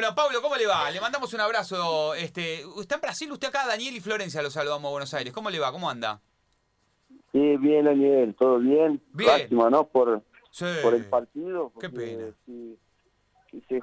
Bueno, Pablo, ¿cómo le va? Le mandamos un abrazo. Este, ¿Está en Brasil? Usted acá, Daniel y Florencia, lo saludamos a Buenos Aires. ¿Cómo le va? ¿Cómo anda? Sí, bien, Daniel, todo bien. Bien. Lástima, ¿no? Por, Sí. por el partido. Qué pena. sí, se,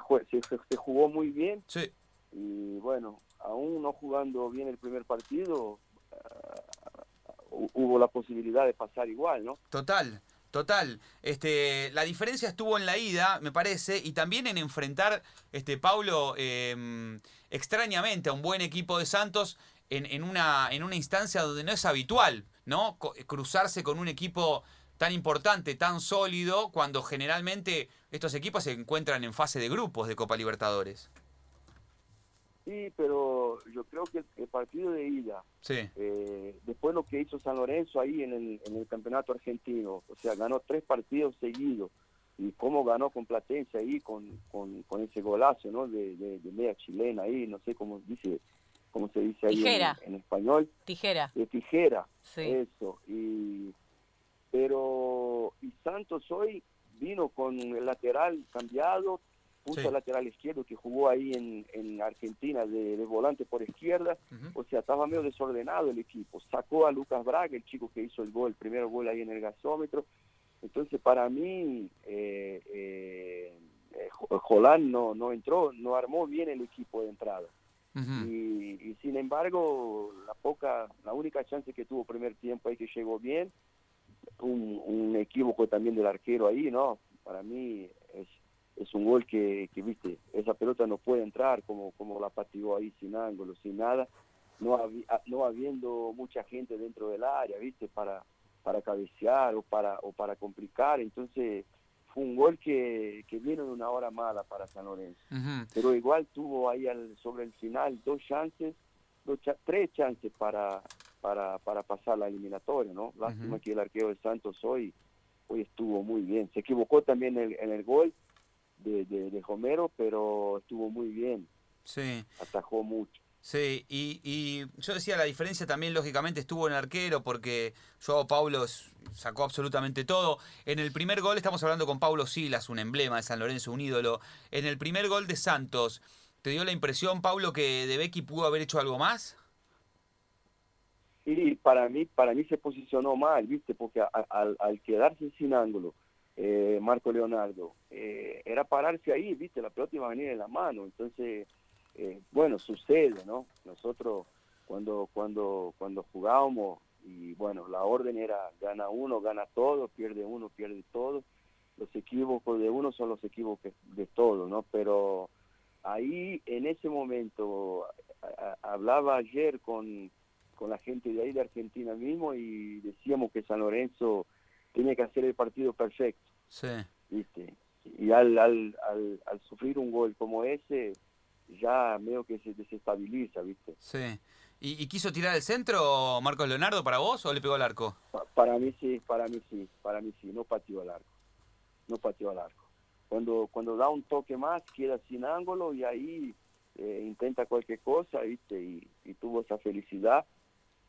jugó muy bien Sí. y bueno, aún no jugando bien el primer partido, ah, hu- hubo la posibilidad de pasar igual, ¿no? Total, total. Este, la diferencia estuvo en la ida, me parece, y también en enfrentar, este, Paulo, eh, extrañamente a un buen equipo de Santos en, en una, en una instancia donde no es habitual, ¿no? Cruzarse con un equipo tan importante, tan sólido, cuando generalmente estos equipos se encuentran en fase de grupos de Copa Libertadores. Sí, pero yo creo que el, el partido de ida, Sí, eh, después lo que hizo San Lorenzo ahí en el, en el campeonato argentino, o sea, ganó tres partidos seguidos y cómo ganó con Platense ahí con, con, con ese golazo, ¿no? De, de, de media chilena ahí, no sé cómo dice, cómo se dice ahí en, Tijera. en español, Tijera. de tijera, Sí. eso. Y pero y Santos hoy vino con el lateral cambiado, puso Sí. lateral izquierdo que jugó ahí en, en Argentina de, de volante por izquierda. Ujú. O sea, estaba medio desordenado el equipo. Sacó a Lucas Braga, el chico que hizo el gol, el primer gol ahí en el gasómetro. Entonces, para mí, eh, eh, eh, Jo- Jolán no, no entró, no armó bien el equipo de entrada. Y, y sin embargo, la poca, la única chance que tuvo primer tiempo ahí que llegó bien, un, un equívoco también del arquero ahí, ¿no? Para mí es, un gol que, que, viste, esa pelota no puede entrar como, como la patigó ahí sin ángulo, sin nada, no, habi- ah, no habiendo mucha gente dentro del área, viste, para, para cabecear o para, o para complicar, entonces fue un gol que, que vino en una hora mala para San Lorenzo Ujú. pero igual tuvo ahí al, sobre el final dos chances, dos tres chances para, para, para pasar la eliminatoria, ¿no? Lástima Ujú. que el arquero de Santos hoy, hoy estuvo muy bien. Se equivocó también en el, en el gol de, de, de Romero, pero estuvo muy bien, Sí. atajó mucho. Sí, y, y yo decía, la diferencia también lógicamente estuvo en el arquero porque Joao Paulo sacó absolutamente todo. En el primer gol estamos hablando con Paulo Silas, un emblema de San Lorenzo, un ídolo. En el primer gol de Santos, ¿te dio la impresión, Paulo, que De Becky pudo haber hecho algo más? Y para mí, para mí se posicionó mal, ¿viste? Porque al quedarse sin ángulo, eh, Marco Leonardo, eh, era pararse ahí, ¿viste? La pelota iba a venir en la mano. Entonces, eh, bueno, sucede, ¿no? Nosotros cuando, cuando, cuando jugábamos, y bueno, la orden era gana uno, gana todo, pierde uno, pierde todo. Los equívocos de uno son los equívocos de todos, ¿no? Pero ahí, en ese momento, hablaba ayer con, con la gente de ahí de Argentina mismo y decíamos que San Lorenzo tiene que hacer el partido perfecto, Sí. ¿viste? Y al, al, al, al sufrir un gol como ese, ya medio que se desestabiliza, ¿viste? Sí. ¿Y, y quiso tirar el centro Marcos Leonardo para vos o le pegó al arco? Pa- para mí sí, para mí sí, para mí sí, no pateó al arco, no pateó al arco. Cuando, cuando da un toque más, queda sin ángulo y ahí eh, intenta cualquier cosa, ¿viste? Y, y tuvo esa felicidad,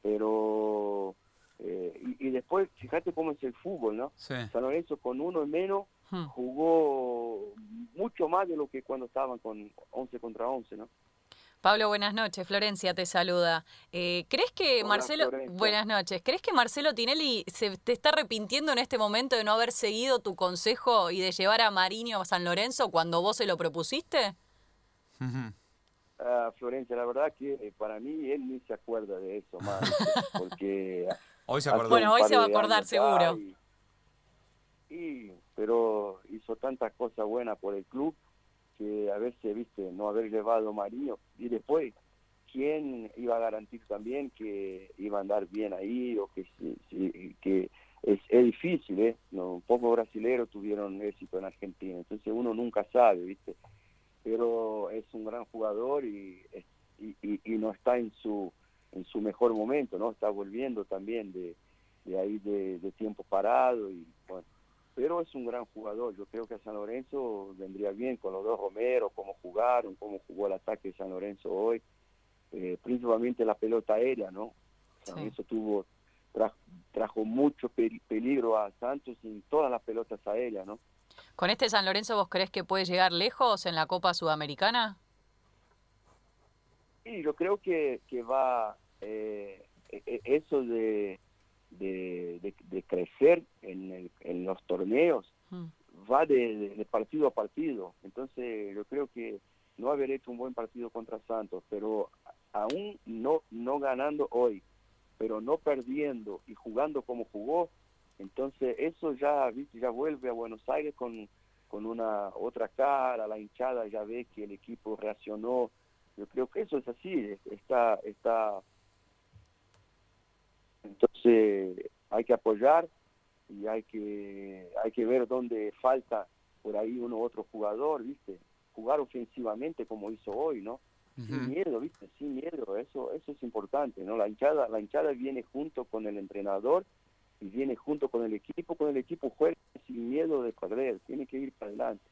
pero... eh, y, y después, fíjate cómo es el fútbol, ¿no? Sí. San Lorenzo con uno en menos Hmm. jugó mucho más de lo que cuando estaban con 11 contra 11, ¿no? Pablo, buenas noches. Florencia te saluda. Eh, ¿Crees que Hola, Marcelo... Florencia. Buenas noches. ¿Crees que Marcelo Tinelli se te está arrepintiendo en este momento de no haber seguido tu consejo y de llevar a Mariño a San Lorenzo cuando vos se lo propusiste? Ah, Florencia, la verdad que eh, para mí él ni se acuerda de eso más, porque Hoy se acordó. Bueno, hoy se va a acordar, seguro. Y, y- pero hizo tantas cosas buenas por el club que a veces, viste, no haber llevado a Marinho y después, ¿quién iba a garantizar también que iba a andar bien ahí o que, si- si- que es, es difícil, ¿eh? No, pocos brasileños tuvieron éxito en Argentina, entonces uno nunca sabe, ¿viste? Pero es un gran jugador y, es- y, y- y no está en su en su mejor momento, ¿no? Está volviendo también de, de ahí de, de tiempo parado y bueno, pero es un gran jugador. Yo creo que a San Lorenzo vendría bien con los dos Romero, cómo jugaron, cómo jugó el ataque de San Lorenzo hoy, eh, principalmente la pelota aérea, ¿no? San Sí. Lorenzo tuvo tra- trajo mucho pe- peligro a Santos en todas las pelotas aéreas, ¿no? ¿Con este San Lorenzo vos crees que puede llegar lejos en la Copa Sudamericana? Sí, yo creo que, que va eh, e, e, eso de, de, de, crecer en, en, los torneos mm. va de, de, partido a partido. Entonces yo creo que no haber hecho un buen partido contra Santos, pero aún no, no ganando hoy, pero no perdiendo y jugando como jugó, entonces eso ya, ya vuelve a Buenos Aires con, con una otra cara, la hinchada ya ve que el equipo reaccionó. Yo creo que eso es así, está, está. Entonces hay que apoyar y hay que, hay que ver dónde falta por ahí uno u otro jugador, ¿viste? Jugar ofensivamente como hizo hoy, ¿no? Sin miedo, ¿viste? Sin miedo, eso, eso es importante, ¿no? La hinchada, la hinchada viene junto con el entrenador y viene junto con el equipo, con el equipo juega sin miedo de perder, tiene que ir para adelante.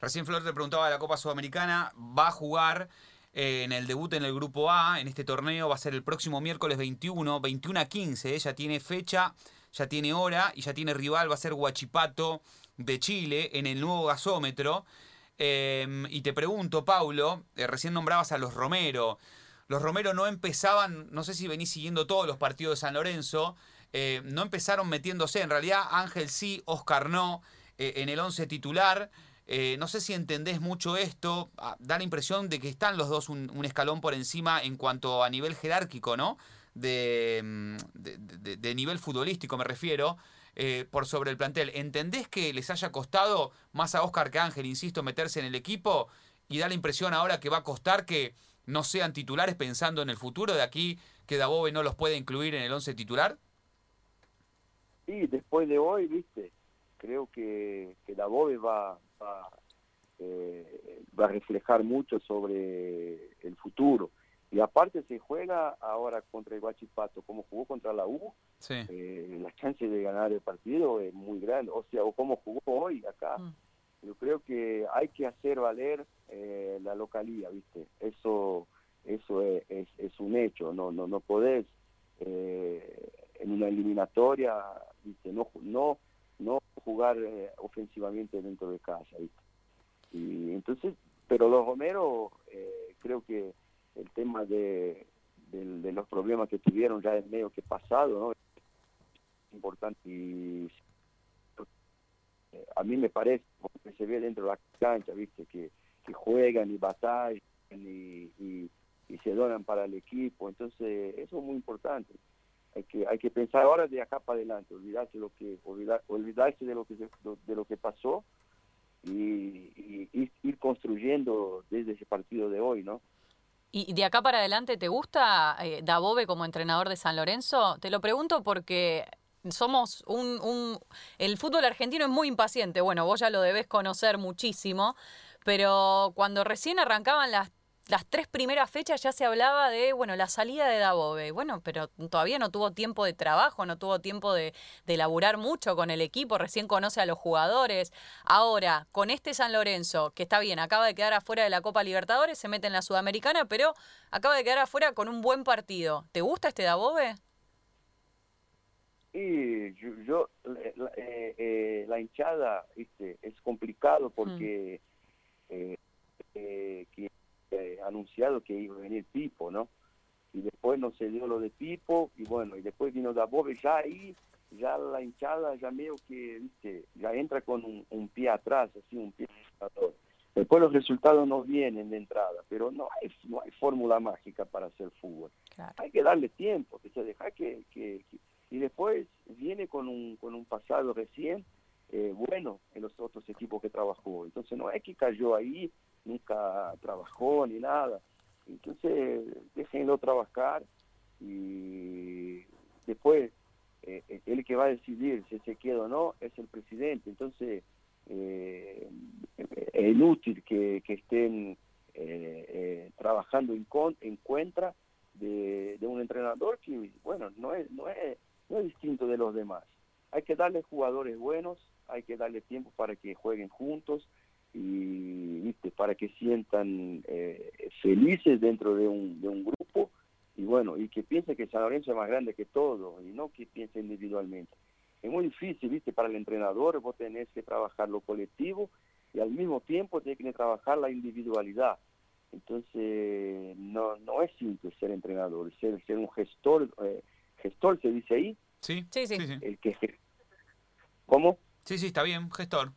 Recién Flor te preguntaba de la Copa Sudamericana, va a jugar eh, en el debut en el Grupo A, en este torneo va a ser el próximo miércoles 21, 21 a 15, ya tiene fecha, ya tiene hora y ya tiene rival, va a ser Huachipato de Chile en el nuevo gasómetro. Em, y te pregunto, Paulo, eh, recién nombrabas a los Romero. Los Romero no empezaban, no sé si venís siguiendo todos los partidos de San Lorenzo, eh, no empezaron metiéndose. En realidad, Ángel sí, Oscar no, eh, en el 11 titular. Eh, no sé si entendés mucho esto. Ah, da la impresión de que están los dos un, escalón por encima en cuanto a nivel jerárquico, ¿no? De, mm, nivel futbolístico, me refiero. por sobre el plantel. ¿Entendés que les haya costado más a Oscar que Ángel, insisto, meterse en el equipo? Y da la impresión ahora que va a costar que no sean titulares pensando en el futuro de aquí, que Dabove no los puede incluir en el 11 titular? Sí, después de hoy, viste, creo que, que la BOBE va, va, eh, va a reflejar mucho sobre el futuro. Y aparte se juega ahora contra el Guachipato, como jugó contra la U, eh, la chance de ganar el partido es muy grande. O sea, o como jugó hoy acá. Mm. Yo creo que hay que hacer valer eh, la localía, ¿viste? Eso eso es, es, un hecho, no no no podés eh, en una eliminatoria no no no jugar eh, ofensivamente dentro de casa y entonces pero los Romero eh, creo que el tema de, de, los problemas que tuvieron ya es medio que pasado no importante y a mí me parece que se ve dentro de la cancha viste que, que juegan y batallan y, y, y se donan para el equipo. Entonces eso es muy importante hay que hay que pensar ahora de acá para adelante olvidarse lo que olvidar, olvidarse de lo que de lo que pasó y, ir construyendo desde ese partido de hoy no y de acá para adelante te gusta eh, Dabove como entrenador de San Lorenzo te lo pregunto porque somos un, un el fútbol argentino es muy impaciente. Bueno vos ya lo debes conocer muchísimo pero cuando recién arrancaban las las tres primeras fechas ya se hablaba de, bueno, la salida de Dabove. Bueno, pero todavía no tuvo tiempo de trabajo, no tuvo tiempo de, de laburar mucho con el equipo, recién conoce a los jugadores. Ahora, con este San Lorenzo, que está bien, acaba de quedar afuera de la Copa Libertadores, se mete en la Sudamericana, pero acaba de quedar afuera con un buen partido. ¿Te gusta este Dabove? Sí, yo, la, eh, eh, la hinchada ¿viste? es complicado porque mm. eh, eh eh, anunciado que iba a venir Pipo, ¿no? Y después no se dio lo de Pipo, y bueno, y después vino Dabove, ya ahí, ya la hinchada, ya medio que, viste, ya entra con un, pie atrás, así, un pie atrás. Después los resultados no vienen de entrada, pero no hay, no hay fórmula mágica para hacer fútbol. Hay que darle tiempo, que se deja que, que, y después viene con un, con un pasado recién eh, bueno en los otros equipos que trabajó. Entonces no es que cayó ahí nunca trabajó ni nada. Entonces, déjenlo trabajar y después eh, eh, el que va a decidir si se queda o no es el presidente. Entonces, eh, es inútil que, estén trabajando en, con, en contra de, un entrenador que, bueno, no es, no, es, no es distinto de los demás. Hay que darle jugadores buenos, hay que darle tiempo para que jueguen juntos, y ¿viste? para que sientan eh, felices dentro de un, de un grupo y bueno, y que piensen que San Lorenzo es más grande que todo y no que piense individualmente. Es muy difícil, ¿viste? Para el entrenador vos tenés que trabajar lo colectivo y al mismo tiempo tenés que trabajar la individualidad. Entonces, no, no es simple ser entrenador, ser, ser un gestor, eh, gestor se dice ahí, Sí, Sí, sí. el que... ¿Cómo? Sí, sí, está bien, gestor.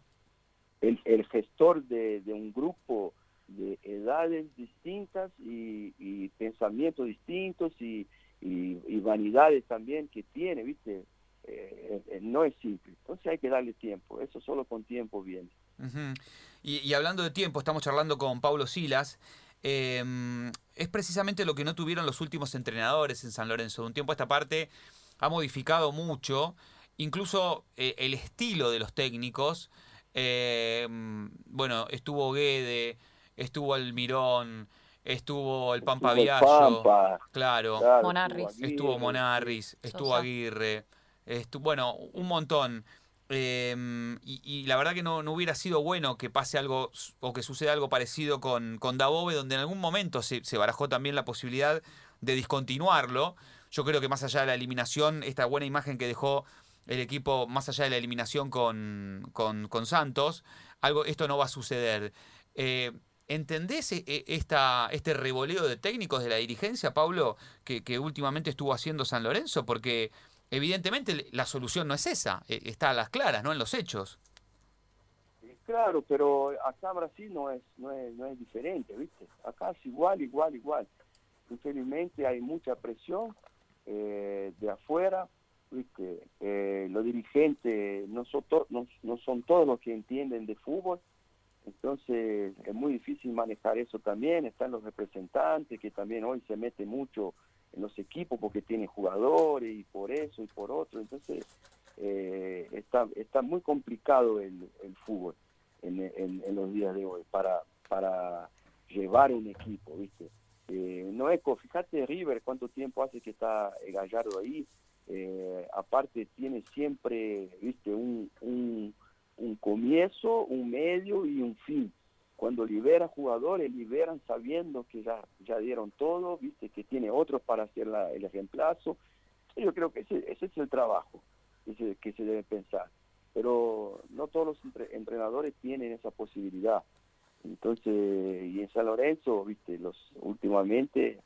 El, el gestor de, de un grupo de edades distintas y, y pensamientos distintos y, y, vanidades también que tiene, ¿viste? Eh, eh, no es simple. Entonces hay que darle tiempo. Eso solo con tiempo viene. Y, hablando de tiempo, estamos charlando con Pablo Silas. Eh, es precisamente lo que no tuvieron los últimos entrenadores en San Lorenzo. De un tiempo a esta parte ha modificado mucho, incluso eh, el estilo de los técnicos. Eh, bueno, estuvo Guede, estuvo Almirón, estuvo el Pampa Estuvo el Viallo, Pampa, claro, claro, Monarris. estuvo estuvo Monarris, estuvo. Aguirre, estu- bueno, un montón. Eh, y, y la verdad que no, no hubiera sido bueno que pase algo o que suceda algo parecido con, con Dabove, donde en algún momento se, se barajó también la posibilidad de discontinuarlo. Yo creo que más allá de la eliminación, esta buena imagen que dejó el equipo, más allá de la eliminación con, con, con Santos, algo, esto no va a suceder. Eh, ¿Entendés e- e- esta, este revoleo de técnicos de la dirigencia, Pablo, que, que últimamente estuvo haciendo San Lorenzo? Porque evidentemente la solución no es esa, eh, está a las claras, ¿no? En los hechos. Claro, pero acá Brasil no es, no es, no es diferente, ¿viste? Acá es igual, igual, igual. Infelizmente hay mucha presión eh, de afuera, ¿viste? Eh, los dirigentes no son, no, no son todos los que entienden de fútbol, entonces es muy difícil manejar eso también. Están los representantes que también hoy se meten mucho en los equipos porque tienen jugadores y por eso y por otro, entonces eh, está, está muy complicado el, el fútbol en, los días de hoy para, para llevar un equipo, ¿viste? Eh, no es, co- fíjate River cuánto tiempo hace que está eh, Gallardo ahí, eh, aparte tiene siempre, ¿viste? Un, un, comienzo, un medio y un fin. Cuando libera jugadores, liberan sabiendo que ya, ya dieron todo, ¿viste? Que tiene otros para hacer la- el reemplazo. Yo creo que ese, es el trabajo que se, que se debe pensar pero no todos los entre- entrenadores tienen esa posibilidad. Entonces, y en San Lorenzo, viste, los últimamente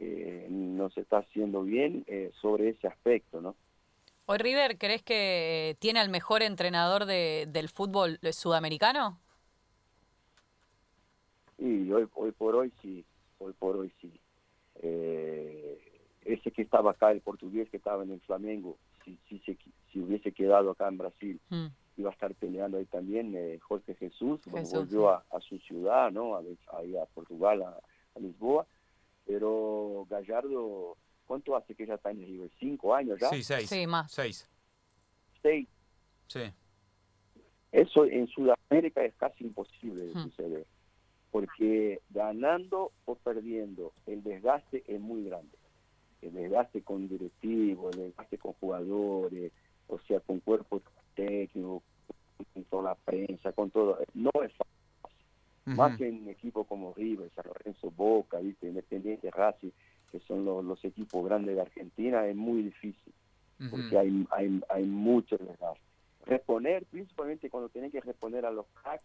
eh, no se está haciendo bien eh, sobre ese aspecto, ¿no? ¿Hoy River crees que tiene al mejor entrenador de- del fútbol sudamericano? Y hoy, hoy por hoy sí, hoy por hoy sí. Eh, ese que estaba acá, el portugués que estaba en el Flamengo, si, si, se, si hubiese quedado acá en Brasil, Mm. iba a estar peleando ahí también eh, Jorge Jesús, Jesús, volvió a, a su ciudad, ¿no? A, ahí a Portugal, a, a Lisboa, pero Gallardo, ¿cuánto hace que ya está en River? ¿Cinco años ya? Sí, seis. Sí, más. Seis. Seis. Sí. Eso en Sudamérica es casi imposible de Hmm. suceder, porque ganando o perdiendo, el desgaste es muy grande. El desgaste con directivos, el desgaste con jugadores, o sea, con cuerpo técnico, con toda la prensa, con todo. No es fácil. Más Ujú. en equipos como River, San Lorenzo, Boca, ¿viste? Independiente, Racing, que son los, los equipos grandes de Argentina, es muy difícil Ujú. porque hay, hay, hay mucho desgaste. Reponer, principalmente cuando tienen que reponer a los cracks,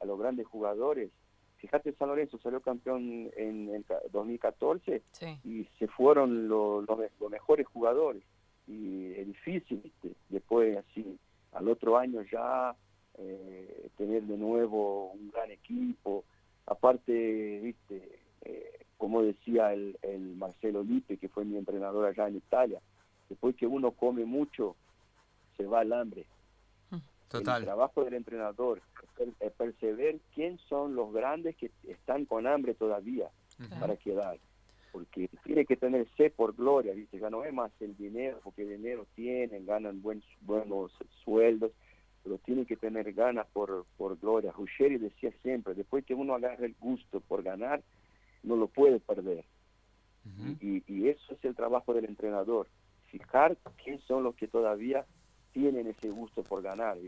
a los grandes jugadores. Fíjate, San Lorenzo salió campeón en el ca- 2014 Sí. y se fueron los, los, los mejores jugadores. Y es difícil, ¿viste? Después, así, al otro año ya eh, tener de nuevo un gran equipo. Aparte, ¿viste? Eh, como decía el, el Marcelo Lipe, que fue mi entrenador allá en Italia, después que uno come mucho, se va al hambre. El Total. trabajo del entrenador es per- es perceber quién son los grandes que están con hambre todavía para quedar. Porque tiene que tener sed por gloria, ¿viste? Ya no es más el dinero, porque el dinero tienen, ganan buen, buenos sueldos, pero tiene que tener ganas por, por gloria. Ruggeri decía siempre, después que uno agarra el gusto por ganar, no lo puede perder. Y, y eso es el trabajo del entrenador, fijar quién son los que todavía tienen ese gusto por ganar.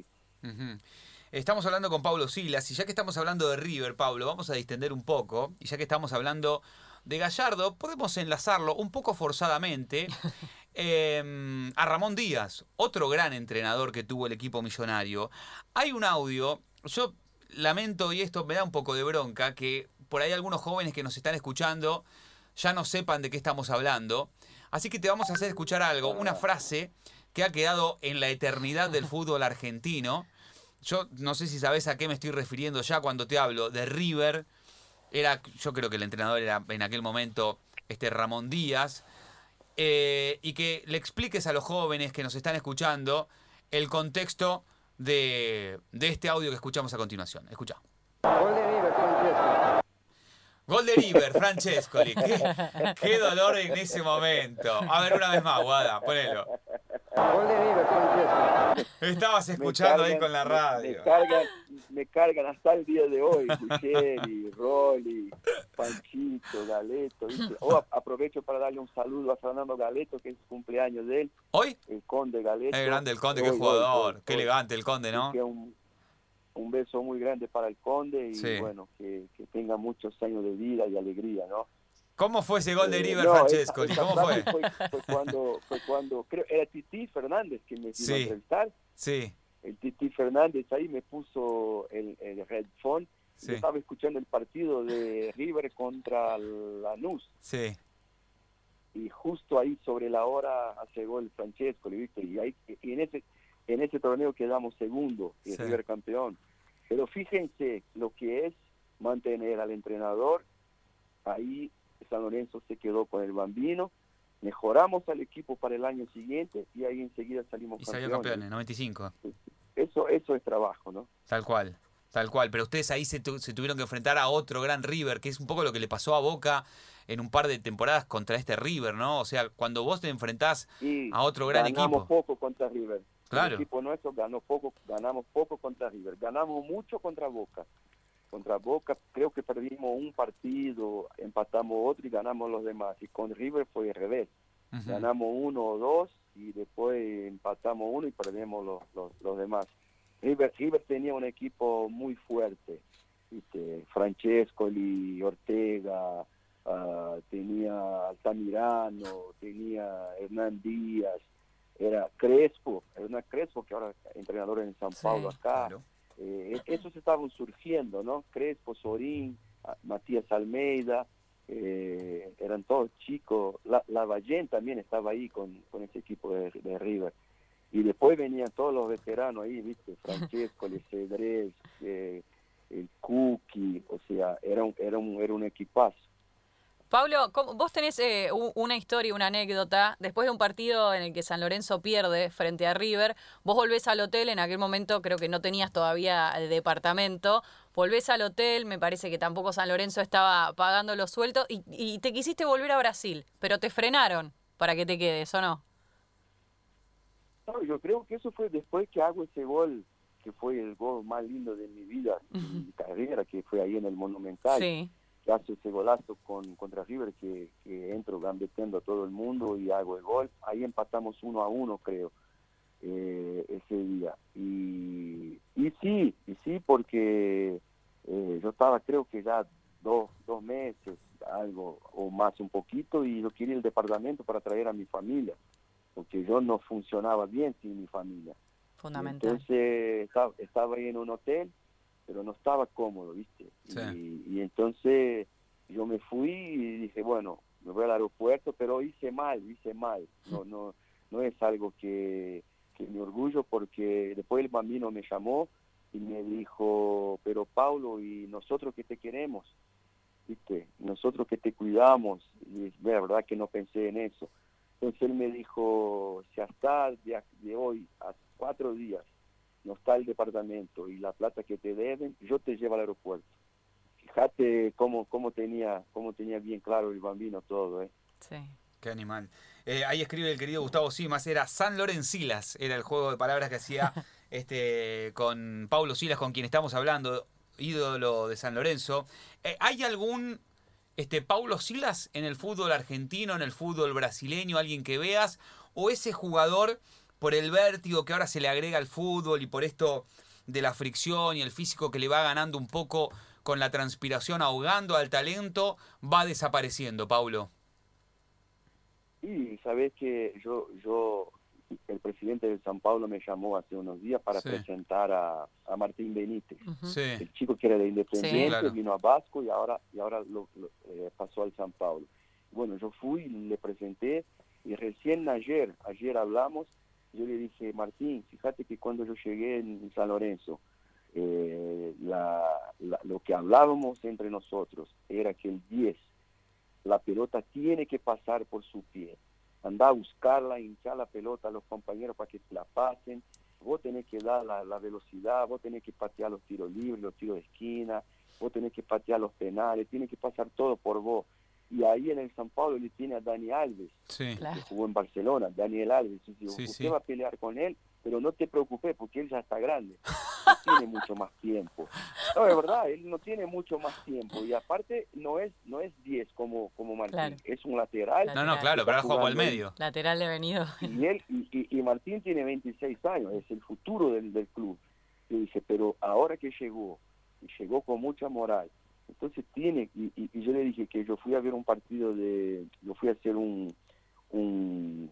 Estamos hablando con Pablo Silas y ya que estamos hablando de River, Pablo, vamos a distender un poco y ya que estamos hablando de Gallardo, podemos enlazarlo un poco forzadamente eh, a Ramón Díaz, otro gran entrenador que tuvo el equipo millonario. Hay un audio, yo lamento y esto me da un poco de bronca, que por ahí algunos jóvenes que nos están escuchando ya no sepan de qué estamos hablando. Así que te vamos a hacer escuchar algo, una frase que ha quedado en la eternidad del fútbol argentino. Yo no sé si sabes a qué me estoy refiriendo ya cuando te hablo de River. Era, yo creo que el entrenador era en aquel momento este Ramón Díaz. Eh, y que le expliques a los jóvenes que nos están escuchando el contexto de, de este audio que escuchamos a continuación. Escucha. Gol de River, Francesco. Gol de River, Francescoli. Qué, qué dolor en ese momento. A ver, una vez más, Guada, ponelo. Gol de River, Francesco. Estabas escuchando ahí con la me- radio. Me, cargan, me cargan hasta el día de hoy. Cucheri, Rolly, Panchito, Galeto. ¿viste? Oh, aprovecho para darle un saludo a Fernando Galeto, que es cumpleaños de él, ¿Hoy? el conde Galeto. Es grande el Conde, qué Hoy, jugador. hoy, Qué elegante el Conde, ¿no? Que un, un beso muy grande para el conde y Sí. bueno, que, que tenga muchos años de vida y alegría, ¿no? ¿Cómo fue ese gol de Eh, River, no, esa- esa ¿Cómo fue? Fue, fue cuando, fue cuando, creo, era Titi Fernández que me vino Sí. a entrevistar. Sí, El Titi Fernández ahí me puso el, el headphone. Sí. Yo estaba escuchando el partido de River contra Lanús sí. y justo ahí sobre la hora hace gol Francesco, ¿viste? Y, ahí, y en ese en ese torneo quedamos segundo y Sí. River campeón. Pero fíjense lo que es mantener al entrenador. Ahí San Lorenzo se quedó con el bambino. Mejoramos al equipo para el año siguiente y ahí enseguida salimos Y salió campeones. campeón en 95. Eso, eso es trabajo, ¿no? Tal cual. Tal cual, pero ustedes ahí se, tu- se tuvieron que enfrentar a otro gran River, que es un poco lo que le pasó a Boca en un par de temporadas contra este River, ¿no? O sea, cuando vos te enfrentás Y a otro gran ganamos equipo. poco contra River. Claro. El equipo nuestro ganó poco, ganamos poco contra River. Ganamos mucho contra Boca. Contra Boca creo que perdimos un partido, empatamos otro y ganamos los demás. Y con River fue al revés. Ganamos uno o dos y después empatamos uno y perdemos los, los, los demás. River, River tenía un equipo muy fuerte. ¿viste? Francescoli, Ortega, ah, tenía Altamirano, tenía Hernán Díaz, era Crespo, Hernán Crespo, que ahora es entrenador en San Sí, Paulo acá. Claro. Eh, esos estaban surgiendo, ¿no? Crespo, Sorín, ah, Matías Almeida, eh, eran todos chicos. La, Lavallén también estaba ahí con, con ese equipo de, de River. Y después venían todos los veteranos ahí, ¿viste? Francesco, Cedrés, eh, el Cookie, o sea, era un, era un, era un equipazo. Pablo, ¿cómo- vos tenés eh, una historia, una anécdota. Después de un partido en el que San Lorenzo pierde frente a River, vos volvés al hotel, en aquel momento creo que no tenías todavía el departamento, volvés al hotel, me parece que tampoco San Lorenzo estaba pagando los sueldos y, y te quisiste volver a Brasil, pero te frenaron para que te quedes, ¿o no? No, yo creo que eso fue después que hago ese gol, que fue el gol más lindo de mi vida, mi carrera, que fue ahí en el Monumental. Sí. Hace ese golazo con, contra River que, que entro gambeteando a todo el mundo y hago el gol. Ahí empatamos uno a uno, creo, eh, ese día. Y, y sí, y sí, porque eh, yo estaba creo que ya dos, dos meses, algo o más un poquito, y yo quería el departamento para traer a mi familia, porque yo no funcionaba bien sin mi familia. Fundamental. Entonces estaba, estaba ahí en un hotel, pero no estaba cómodo, ¿viste? Sí. Y, y entonces yo me fui y dije, bueno, me voy al aeropuerto, pero hice mal, hice mal. No, no, no es algo que, que me orgullo porque después el bambino me llamó y me dijo, pero Paulo, ¿y nosotros que te queremos? ¿Viste? Nosotros que te cuidamos. Y la verdad que no pensé en eso. Entonces él me dijo, si hasta de, de hoy a cuatro días no está el departamento y la plata que te deben, yo te llevo al aeropuerto. Fíjate cómo, cómo, tenía, cómo tenía bien claro el bambino todo, ¿eh? Sí. Qué animal. Eh, ahí escribe el querido Gustavo Simas, era San Lorencilas, era el juego de palabras que hacía este con Paulo Silas, con quien estamos hablando, ídolo de San Lorenzo. Eh, ¿Hay algún este Paulo Silas en el fútbol argentino, en el fútbol brasileño, alguien que veas? ¿O ese jugador, por el vértigo que ahora se le agrega al fútbol y por esto de la fricción y el físico que le va ganando un poco con la transpiración, ahogando al talento, va desapareciendo, Paulo? Y sabes que yo, yo el presidente de San Paulo me llamó hace unos días para Sí. presentar a, a Martín Benítez. Ujú. Sí. El chico que era de Independiente, Sí, claro. vino a Vasco y ahora, y ahora lo, lo, eh, pasó al San Paulo. Bueno, yo fui, le presenté y recién ayer, ayer hablamos, yo le dije, Martín, fíjate que cuando yo llegué en San Lorenzo, eh, la, lo que hablábamos entre nosotros era que el 10, la pelota tiene que pasar por su pie. Anda a buscarla, hinchar la pelota a los compañeros para que la pasen. Vos tenés que dar la velocidad, vos tenés que patear los tiros libres, los tiros de esquina, vos tenés que patear los penales, tiene que pasar todo por vos. Y ahí en el San Pablo le tiene a Dani Alves, Sí. Claro. que jugó en Barcelona, Daniel Alves. Y digo, Sí, usted sí. va a pelear con él, pero no te preocupes porque él ya está grande. No tiene mucho más tiempo. No, es verdad, él no tiene mucho más tiempo. Y aparte, no es no es 10 como, como Martín, Claro. es un lateral. No, no, claro, pero ahora juega por el medio. Lateral de venido. Y, él, y, y- y Martín tiene 26 años, es el futuro del, del club. Yo dije, pero ahora que llegó, y llegó con mucha moral, entonces tiene, y, y- y yo le dije que yo fui a ver un partido de, yo fui a hacer un, un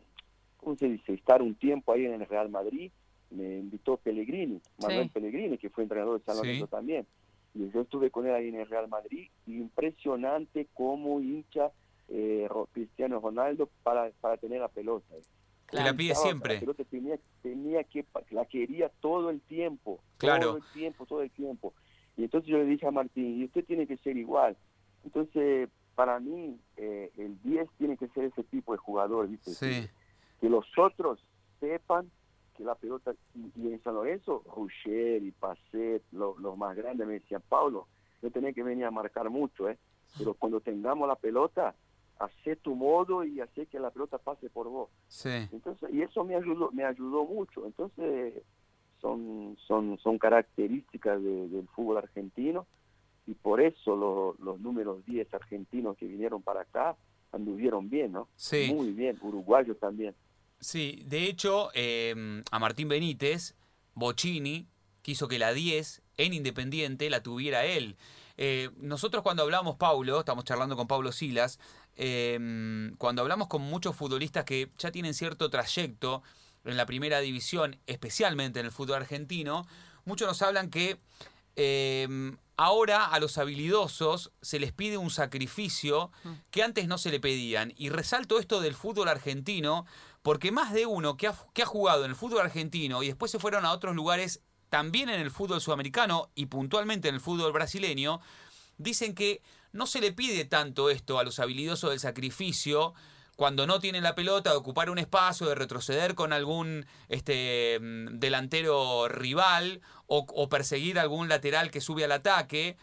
¿cómo se dice? Estar un tiempo ahí en el Real Madrid, me invitó Pellegrini, Manuel Sí. Pellegrini, que fue entrenador de San Sí. Lorenzo también. Y yo estuve con él ahí en el Real Madrid, impresionante cómo hincha eh, Cristiano Ronaldo para, para tener la pelota. Que la pide siempre. La pelota tenía, tenía que, la quería todo el tiempo. Claro. Todo el tiempo, todo el tiempo. Y entonces yo le dije a Martín, y usted tiene que ser igual. Entonces, para mí, eh, el 10 tiene que ser ese tipo de jugador, ¿viste? Sí. Que, los otros sepan que la pelota, y, y en San Lorenzo, y Pacet, lo- los más grandes me decían, Pablo, no tenés que venir a marcar mucho, ¿eh? Pero cuando tengamos la pelota, hacé tu modo y hace que la pelota pase por vos. Sí. Entonces, y eso me ayudó, me ayudó mucho. Entonces, son, son, son características de- del fútbol argentino y por eso lo- los números 10 argentinos que vinieron para acá anduvieron bien, ¿no? Sí. Muy bien, uruguayos también. Sí, de hecho, eh, a Martín Benítez, Bocini quiso que la 10 en Independiente la tuviera él. Eh, nosotros cuando hablamos, Paulo, estamos charlando con Pablo Silas, eh, cuando hablamos con muchos futbolistas que ya tienen cierto trayecto en la primera división, especialmente en el fútbol argentino, muchos nos hablan que eh, ahora a los habilidosos se les pide un sacrificio que antes no se le pedían. Y resalto esto del fútbol argentino porque más de uno que ha, que ha jugado en el fútbol argentino y después se fueron a otros lugares, también en el fútbol sudamericano y puntualmente en el fútbol brasileño, dicen que no se le pide tanto esto a los habilidosos del sacrificio cuando no tienen la pelota, de ocupar un espacio, de retroceder con algún este, mm, delantero rival o, o perseguir algún lateral que sube al ataque.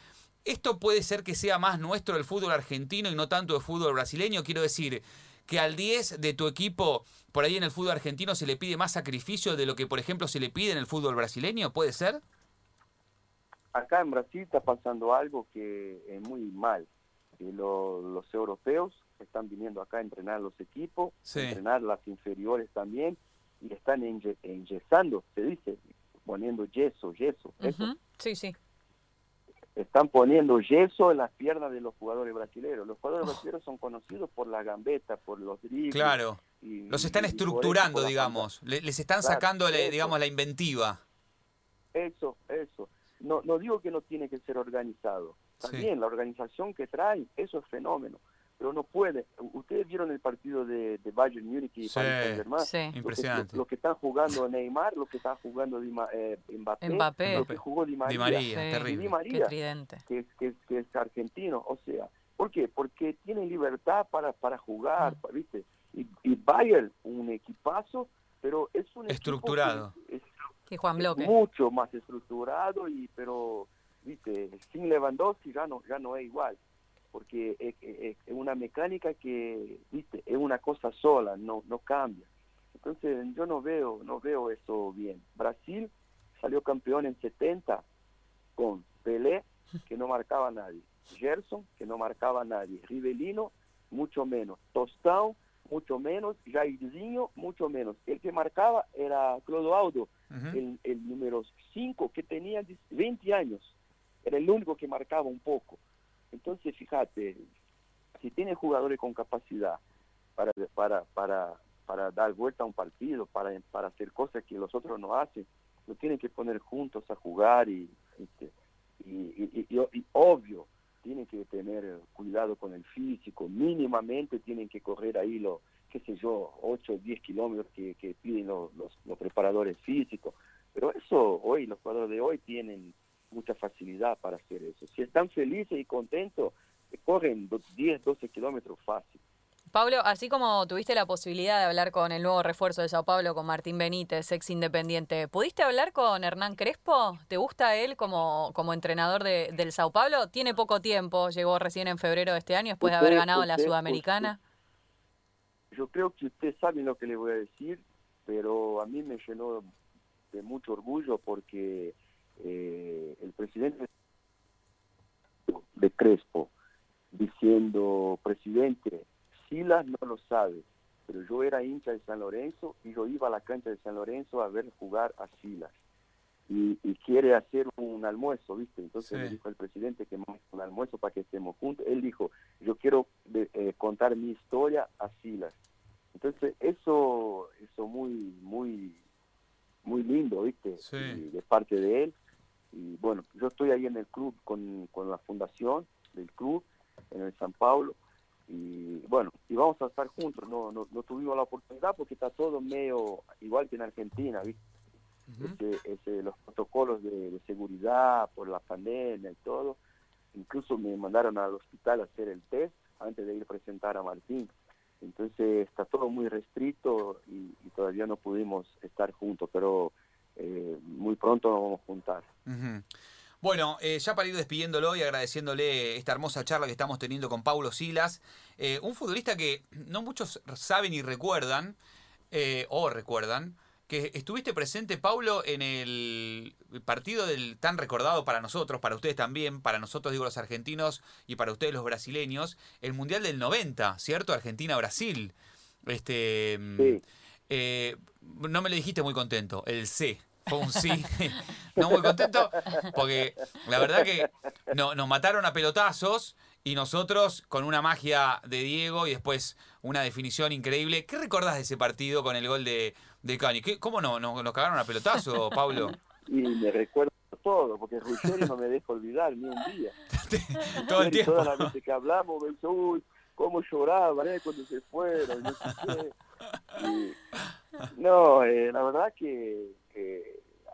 Esto puede ser que sea más nuestro el fútbol argentino y no tanto el fútbol brasileño. Quiero decir que al 10 de tu equipo, por ahí en el fútbol argentino, se le pide más sacrificio de lo que, por ejemplo, se le pide en el fútbol brasileño. ¿Puede ser? Acá en Brasil está pasando algo que es muy mal. Que lo- los europeos están viniendo acá a entrenar los equipos, Sí. a entrenar las inferiores también, y están enye- enyesando, se dice, poniendo yeso, yeso. eso. Ujú. Sí, sí. están poniendo yeso en las piernas de los jugadores brasileños. Los jugadores brasileños son conocidos por la gambeta, por los dribles. Claro. y- Los están y- eso, estructurando, digamos. Le- Les están Claro, sacando, eso. digamos, la inventiva. Eso, eso. No, no digo que no tiene que ser organizado. Sí. También la organización que trae, eso es fenómeno. Pero no puede. Ustedes vieron el partido de, de Bayern Múnich y Sí. Paris Saint-Germain. Sí. Lo que- Impresionante. Lo, lo que están jugando Neymar, lo que está jugando Di Ma- eh, Mbappé, Mbappé. lo que jugó Di María. Di María, Sí. Y Di terrible. María, que es, que, es, que es argentino, o sea, ¿por qué? Porque tiene libertad para, para jugar, Mm. ¿viste? Y, y Bayern, un equipazo, pero es un equipo Estructurado. que es, Y Juan es Bloque. mucho más estructurado, y pero, ¿viste? Sin Lewandowski ya no, ya no es igual, porque es, es- es una mecánica que, ¿viste? Es una cosa sola, no, no cambia. Entonces yo no veo, no veo eso bien. Brasil salió campeón en 70 con Pelé, que no marcaba a nadie, Gerson, que no marcaba a nadie, Rivelino, mucho menos, Tostão, mucho menos, Jairzinho, mucho menos. El que marcaba era Clodoaldo, Ujú. el, el número 5, que tenía 20 años. Era el único que marcaba un poco. Entonces, fíjate, si tiene jugadores con capacidad para, para, para, para dar vuelta a un partido, para, para hacer cosas que los otros no hacen. Lo tienen que poner juntos a jugar y, este, y, obvio, tienen que tener cuidado con el físico, mínimamente tienen que correr ahí los, qué sé yo, 8 o 10 kilómetros que, que piden los, los, preparadores físicos. Pero eso hoy, los jugadores de hoy tienen mucha facilidad para hacer eso. Si están felices y contentos, corren 10, 12 kilómetros fácil. Pablo, así como tuviste la posibilidad de hablar con el nuevo refuerzo de Sao Paulo, con Martín Benítez, ex independiente, ¿pudiste hablar con Hernán Crespo? ¿Te gusta él como, como entrenador de, del Sao Paulo? Tiene poco tiempo, llegó recién en febrero de este año después de haber ganado la Sudamericana. yo creo que usted sabe lo que le voy a decir, pero a mí me llenó de mucho orgullo porque eh, el presidente de Crespo diciendo, presidente, Silas no lo sabe, pero yo era hincha de San Lorenzo y yo iba a la cancha de San Lorenzo a ver jugar a Silas. Y, quiere hacer un almuerzo, ¿viste? Entonces le dijo el presidente que un almuerzo para que estemos juntos. Él dijo, yo quiero eh, contar mi historia a Silas. Entonces eso, eso muy, muy, muy lindo, ¿viste? de parte de él. Y bueno, yo estoy ahí en el club con, con la fundación del club, en el San Paulo, y bueno, y vamos a estar juntos, no, no, tuvimos la oportunidad porque está todo medio igual que en Argentina, ¿viste? Este, los protocolos de, seguridad por la pandemia y todo, incluso me mandaron al hospital a hacer el test antes de ir a presentar a Martín. Entonces está todo muy restrito y, todavía no pudimos estar juntos, pero eh, muy pronto nos vamos a juntar. Bueno, eh, ya para ir despidiéndolo y agradeciéndole esta hermosa charla que estamos teniendo con Paulo Silas, eh, un futbolista que no muchos saben y recuerdan, o recuerdan, que estuviste presente, Paulo, en el partido del tan recordado para nosotros, para ustedes también, para nosotros digo los argentinos y para ustedes los brasileños, el Mundial del 90, ¿cierto? Argentina-Brasil. Este, no me lo dijiste muy contento, el C. Fue un sí, no muy contento, porque la verdad que no, nos mataron a pelotazos y nosotros con una magia de Diego y después una definición increíble. ¿Qué recordás de ese partido con el gol de, de Cani? ¿Cómo no, nos, cagaron a pelotazo, Pablo? Y me recuerdo todo, porque Ruggeri no me deja olvidar ni un día. todo el tiempo. Todas las veces que hablamos, me dice, uy, cómo lloraba ¿eh? cuando se fueron. no, eh, la verdad que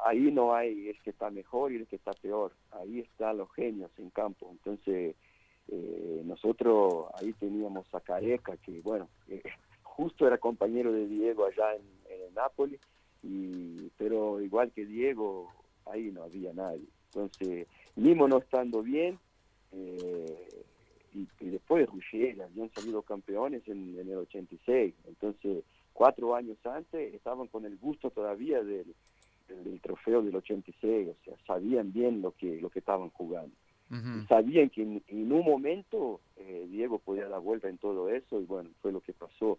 ahí no hay el que está mejor y el que está peor, ahí están los genios en campo. Entonces, eh, nosotros ahí teníamos a Careca, que bueno, eh, justo era compañero de Diego allá en, en Nápoles, y, pero igual que Diego, ahí no había nadie. Entonces, mismo no estando bien, eh, y, después Ruggeri, habían salido campeones en, en, el 86, entonces cuatro años antes estaban con el gusto todavía del del trofeo del 86, o sea, sabían bien lo que, lo que estaban jugando. Sabían que en, un momento eh, Diego podía dar vuelta en todo eso y bueno, fue lo que pasó.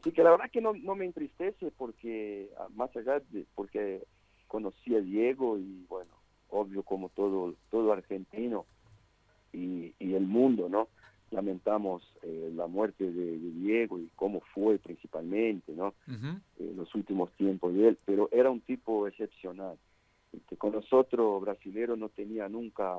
Así que la verdad que no, no me entristece porque, ah, más allá de, porque conocí a Diego y bueno, obvio como todo, todo argentino y, y el mundo, ¿no? Lamentamos eh, la muerte de, Diego y cómo fue principalmente, ¿no? En los últimos tiempos de él, pero era un tipo excepcional. Este, con nosotros, brasileros, no tenía nunca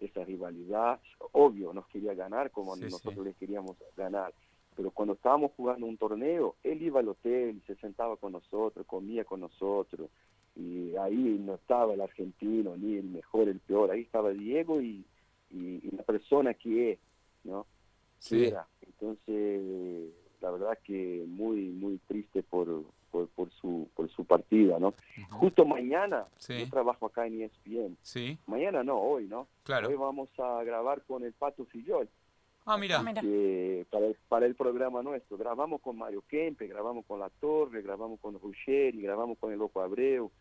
esa rivalidad. Obvio, nos quería ganar como nosotros le queríamos ganar. Pero cuando estábamos jugando un torneo, él iba al hotel, se sentaba con nosotros, comía con nosotros. Y ahí no estaba el argentino, ni el mejor, el peor. Ahí estaba Diego y, y la persona que es ¿no? Sí. Entonces, la verdad que muy, muy triste por, por, su, por su partida, ¿no? Justo mañana, yo trabajo acá en ESPN. Sí. Mañana no, hoy, ¿no? Claro. Hoy vamos a grabar con el Pato Fillol. Ah, mira. para, el, para el programa nuestro. Grabamos con Mario Kempe, grabamos con La Torre, grabamos con y grabamos con el Loco Abreu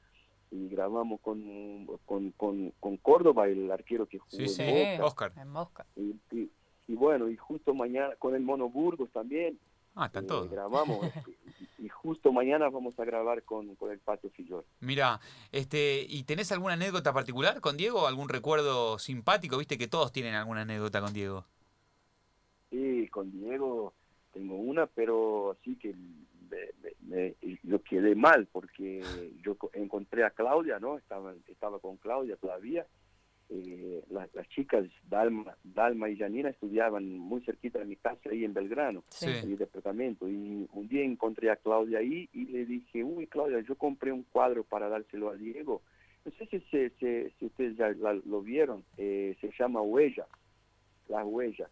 y grabamos con, con, con, Córdoba, el arquero que jugó sí, en Oscar. En Mosca y bueno, y justo mañana con el Mono Burgos también. Ah, están todos. Eh, grabamos. y, justo mañana vamos a grabar con, con el Pato Fillol. Mira, este, ¿y tenés alguna anécdota particular con Diego? ¿Algún recuerdo simpático? Viste que todos tienen alguna anécdota con Diego. Sí, con Diego tengo una, pero así que me, yo quedé mal porque yo co- encontré a Claudia, ¿no? Estaba, estaba con Claudia todavía. Eh, las, las chicas, Dalma, Dalma y Janina, estudiaban muy cerquita de mi casa ahí en Belgrano, Sí. en mi departamento. Y un día encontré a Claudia ahí y le dije, uy, Claudia, yo compré un cuadro para dárselo a Diego. No sé si, se, se- si ustedes ya la- lo vieron, eh, se llama Huella, Las Huellas.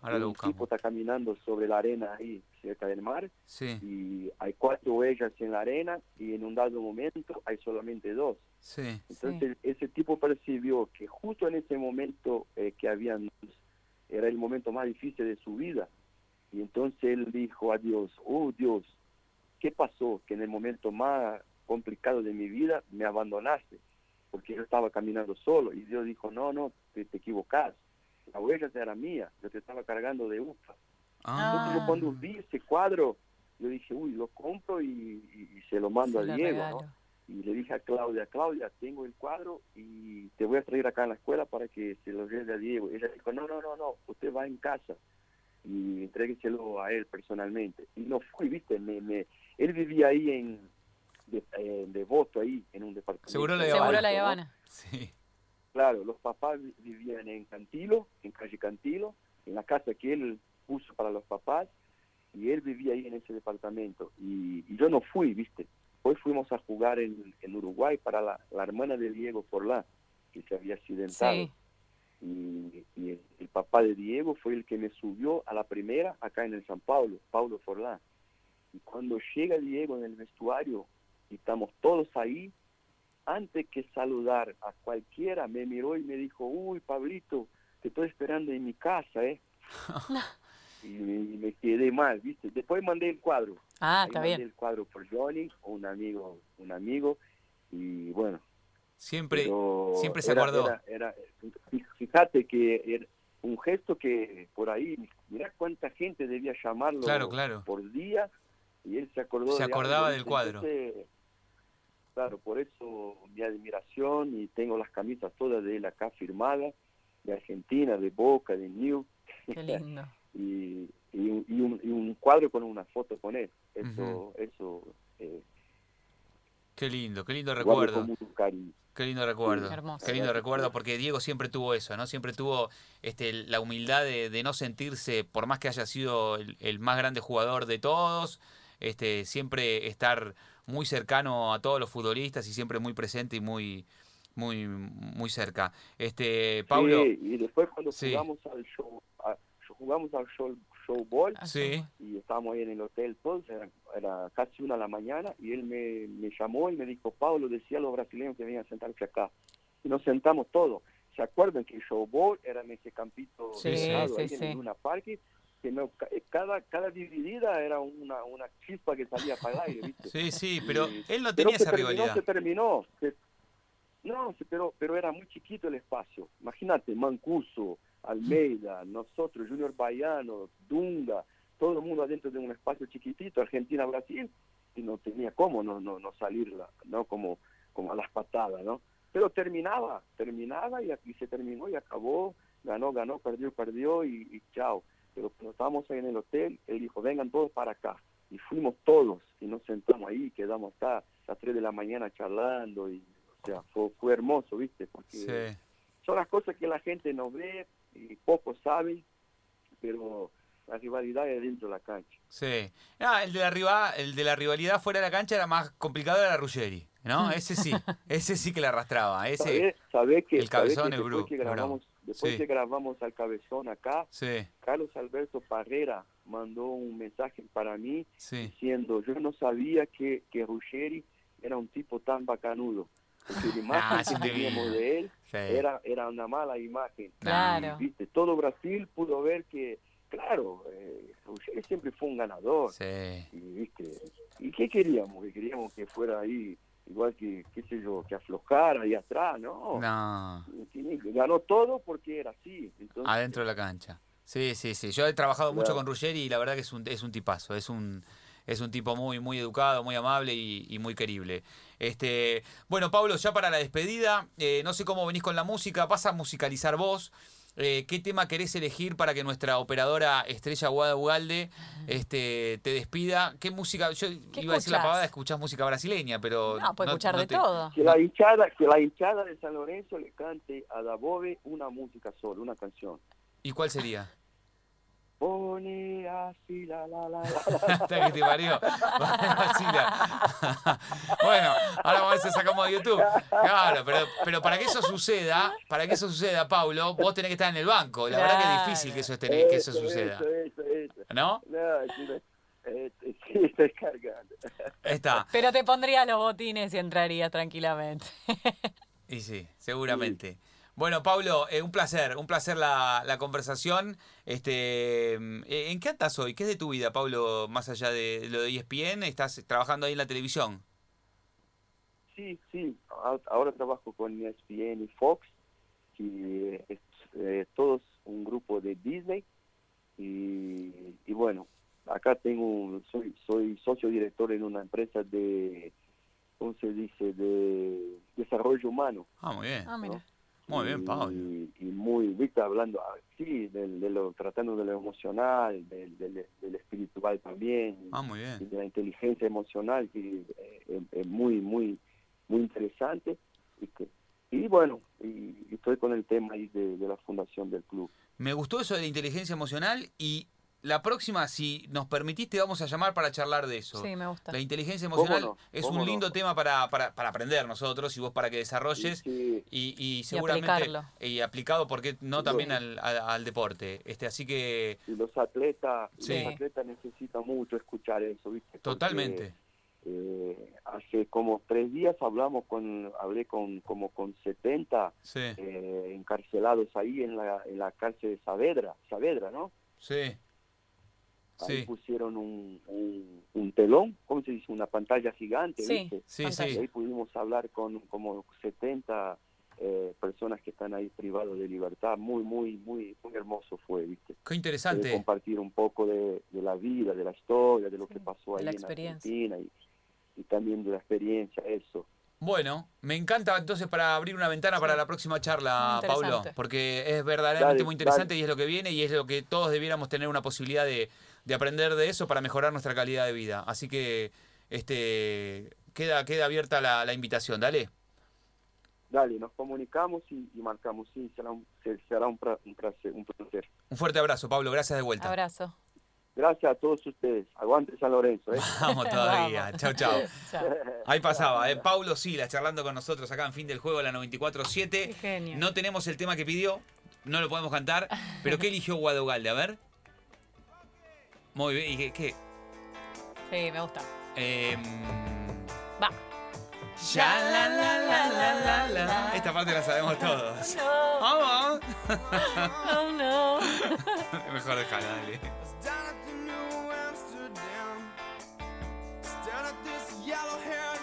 Ahora lo un tipo está caminando sobre la arena ahí, cerca del mar, Sí, y hay cuatro huellas en la arena y en un dado momento hay solamente dos. sí. Entonces ese tipo percibió que justo en ese momento eh, que habían era el momento más difícil de su vida. Y entonces él dijo a Dios, oh Dios, ¿qué pasó? Que en el momento más complicado de mi vida me abandonaste, porque yo estaba caminando solo. Y Dios dijo, no, no, te, te equivocás. La huella era mía, yo te estaba cargando de ufa. Entonces yo Ah. cuando vi ese cuadro, yo dije, uy, lo compro y, y- y se lo mando Se a lo Diego. ¿no? Y le dije a Claudia, Claudia, tengo el cuadro y te voy a traer acá en la escuela para que se lo lleve a Diego. Y ella dijo, no, no, no, no, usted va en casa y entrégueselo a él personalmente. Y no fui, viste, me, me- él vivía ahí en de, Devoto, ahí, en un departamento. Seguro la Seguro. Sí. Claro, los papás vi- vivían en Cantilo, en calle Cantilo, en la casa que él para los papás, y él vivía ahí en ese departamento. Y, y yo no fui, ¿viste? Hoy fuimos a jugar en, en Uruguay para la, la hermana de Diego Forlán, que se había accidentado. Sí. Y, y el, el papá de Diego fue el que me subió a la primera acá en el San Pablo, Paulo Forlán. Y cuando llega Diego en el vestuario y estamos todos ahí, antes que saludar a cualquiera, me miró y me dijo, uy, Pablito, te estoy esperando en mi casa, ¿eh? y me, y me quedé mal, ¿viste? Después mandé el cuadro. Ah, Ahí está mandé bien. el cuadro por Johnny, un amigo, un amigo, y bueno, Siempre, siempre se era- acordó. era- era- fíjate que era un gesto que por ahí, mirá cuánta gente debía llamarlo Claro, claro. por día y él se acordó. Se de acordaba algo, del cuadro. Entonces, claro, por eso mi admiración y tengo las camisas todas de él acá firmadas, de Argentina, de Boca, de New, Qué lindo. y, y, un, y un- y un cuadro con una foto con él. Eso, eso eh, Qué lindo, qué lindo recuerdo. Qué lindo recuerdo. Qué hermoso. Qué lindo recuerdo, porque Diego siempre tuvo eso, ¿no? Siempre tuvo este, la humildad de, de no sentirse, por más que haya sido el, el más grande jugador de todos, este, siempre estar muy cercano a todos los futbolistas y siempre muy presente y muy, muy, muy cerca. Este, Pablo, Sí, y después cuando Sí. jugamos al show, jugamos al show, show ball Ah, sí, y estábamos ahí en el hotel todos, era, era casi una de la mañana y él me, me llamó y me dijo, Pablo, decía a los brasileños que vengan a sentarse acá. Y nos sentamos todos. ¿Se acuerdan que el show ball era en ese campito Sí, sí, ahí en Luna Parque? Que no, ca- cada, cada dividida era una, una chispa que salía para el aire, ¿viste? sí, sí, pero Y- él no tenía esa terminó, rivalidad. Se terminó. se- no, pero, pero era muy chiquito el espacio. Imagínate, Mancuso, Almeida, nosotros, Junior Baiano, Dunga, todo el mundo adentro de un espacio chiquitito, Argentina, Brasil, y no tenía cómo no, no, no salirla, ¿no? Como, como a las patadas, ¿no? Pero terminaba, terminaba y aquí se terminó y acabó, ganó, ganó, perdió, perdió y, y chao. Pero cuando estábamos ahí en el hotel, él dijo, vengan todos para acá. Y fuimos todos y nos sentamos ahí, quedamos hasta las 3 de la mañana charlando y, o sea, fue, fue hermoso, ¿viste? Porque Sí. son las cosas que la gente no ve y pocos saben, pero la rivalidad es dentro de la cancha. Sí. Ah, el de la riva- el de la rivalidad fuera de la cancha era más complicado era Ruggeri, ¿no? Ese sí, ese sí que la arrastraba, ese. ¿Sabés, sabés que, el sabés cabezón que es después que grabamos, después Sí. que grabamos al cabezón acá, Sí, Carlos Alberto Parrera mandó un mensaje para mí sí. diciendo, yo no sabía que, que Ruggeri era un tipo tan bacanudo. Porque la imagen Ah, es que un teníamos de él sí. era, era una mala imagen. Claro. Y, viste, todo Brasil pudo ver que, claro, eh, Ruggeri siempre fue un ganador. Sí. Y, viste, ¿y qué queríamos? Que queríamos que fuera ahí, igual que, qué sé yo, que aflojara ahí atrás, ¿no? No, Ganó todo porque era así. Entonces, adentro de la cancha. Sí, sí, sí. Yo he trabajado mucho Claro. con Ruggeri y la verdad que es un, es un tipazo, es un, es un tipo muy, muy educado, muy amable y, y muy querible. Este, bueno, Pablo, ya para la despedida, eh, no sé cómo venís con la música, vas a musicalizar vos. eh, ¿qué tema querés elegir para que nuestra operadora Estrella Guada Ugalde este, te despida? ¿Qué música? Yo ¿Qué iba a decir la pavada, escuchás música brasileña, pero. No, puede escuchar de te- todo. Que la hinchada, que la hinchada de San Lorenzo le cante a Dabove una música sola, una canción. ¿Y cuál sería? Pone así la la la la. Hasta que te parió. Bueno, ahora vamos a ver si sacamos de YouTube. Claro, pero, pero para que eso suceda, para que eso suceda, Paulo, vos tenés que estar en el banco. La verdad que es difícil que eso, esté- que eso Eso, suceda. Eso, eso, eso. ¿No? No, sí, eh, sí, estoy cargando. Está. Pero te pondría los botines y entrarías tranquilamente. Y sí, seguramente. Bueno, Pablo, eh, un placer, un placer la, la conversación. Este, eh, ¿En qué andas hoy? ¿Qué es de tu vida, Pablo, más allá de lo de ESPN? ¿Estás trabajando ahí en la televisión? Sí, sí, ahora trabajo con ESPN y Fox, que es eh, todos un grupo de Disney. Y, y bueno, acá tengo, un- soy, soy socio director en una empresa de, ¿cómo se dice?, de desarrollo humano. Ah, muy bien. Ah, mira. Muy bien, Pablo. Y muy, viste, hablando, ah, sí, de, de lo, tratando de lo emocional, del, del, del espiritual también, Ah, muy y bien. de la inteligencia emocional, que eh, es, es muy, muy, muy interesante. Y, que- y bueno, y, y estoy con el tema ahí de, de la fundación del club. Me gustó eso de la inteligencia emocional y la próxima, si nos permitiste, vamos a llamar para charlar de eso. Sí, me gusta. La inteligencia ¿Cómo emocional no? es ¿Cómo un no? lindo tema para, para, para aprender nosotros y vos para que desarrolles. Sí, Y, y seguramente aplicarlo. y aplicado porque no Sí, también al, al- al deporte este así que los atletas, Sí. los atletas necesitan mucho escuchar eso, ¿viste? Porque, totalmente eh, hace como tres días hablamos con, hablé con como con 70 sí eh, encarcelados ahí en la, en la cárcel de Saavedra, Saavedra, ¿no? sí Ahí sí pusieron un, un, un telón, ¿cómo se dice? Una pantalla gigante, Sí. ¿viste? sí ahí pudimos hablar con como 70 eh, personas que están ahí privados de libertad. Muy, muy, muy, muy hermoso fue, ¿viste? qué Eh, interesante compartir un poco de, de la vida, de la historia, de lo Sí, que pasó ahí la en. Argentina y, y también de la experiencia, eso. bueno me encanta entonces para abrir una ventana para la próxima charla Paulo porque es verdaderamente Dale, muy interesante dale. y es lo que viene y es lo que todos debiéramos tener una posibilidad de, de aprender de eso para mejorar nuestra calidad de vida así que este queda queda abierta la, la invitación dale Dale, nos comunicamos y, y marcamos, sí, será un, se- será un, placer, un placer. un fuerte abrazo Pablo gracias de vuelta Abrazo. Gracias a todos ustedes. Aguante San Lorenzo, ¿eh? vamos todavía chau Chao. Ahí pasaba, eh, Paulo Silas charlando con nosotros acá en fin del juego, la Qué 94.7. genio. No tenemos el tema que pidió, no lo podemos cantar, pero ¿qué eligió Guadogalde? A ver. Muy bien, ¿y qué? qué? Sí, me gusta. Eh, Va. Ya, la, la, la, la, la, la. Esta parte la sabemos todos. No. Vamos. Oh, no. Mejor dejarla, dale. Down at this yellow haired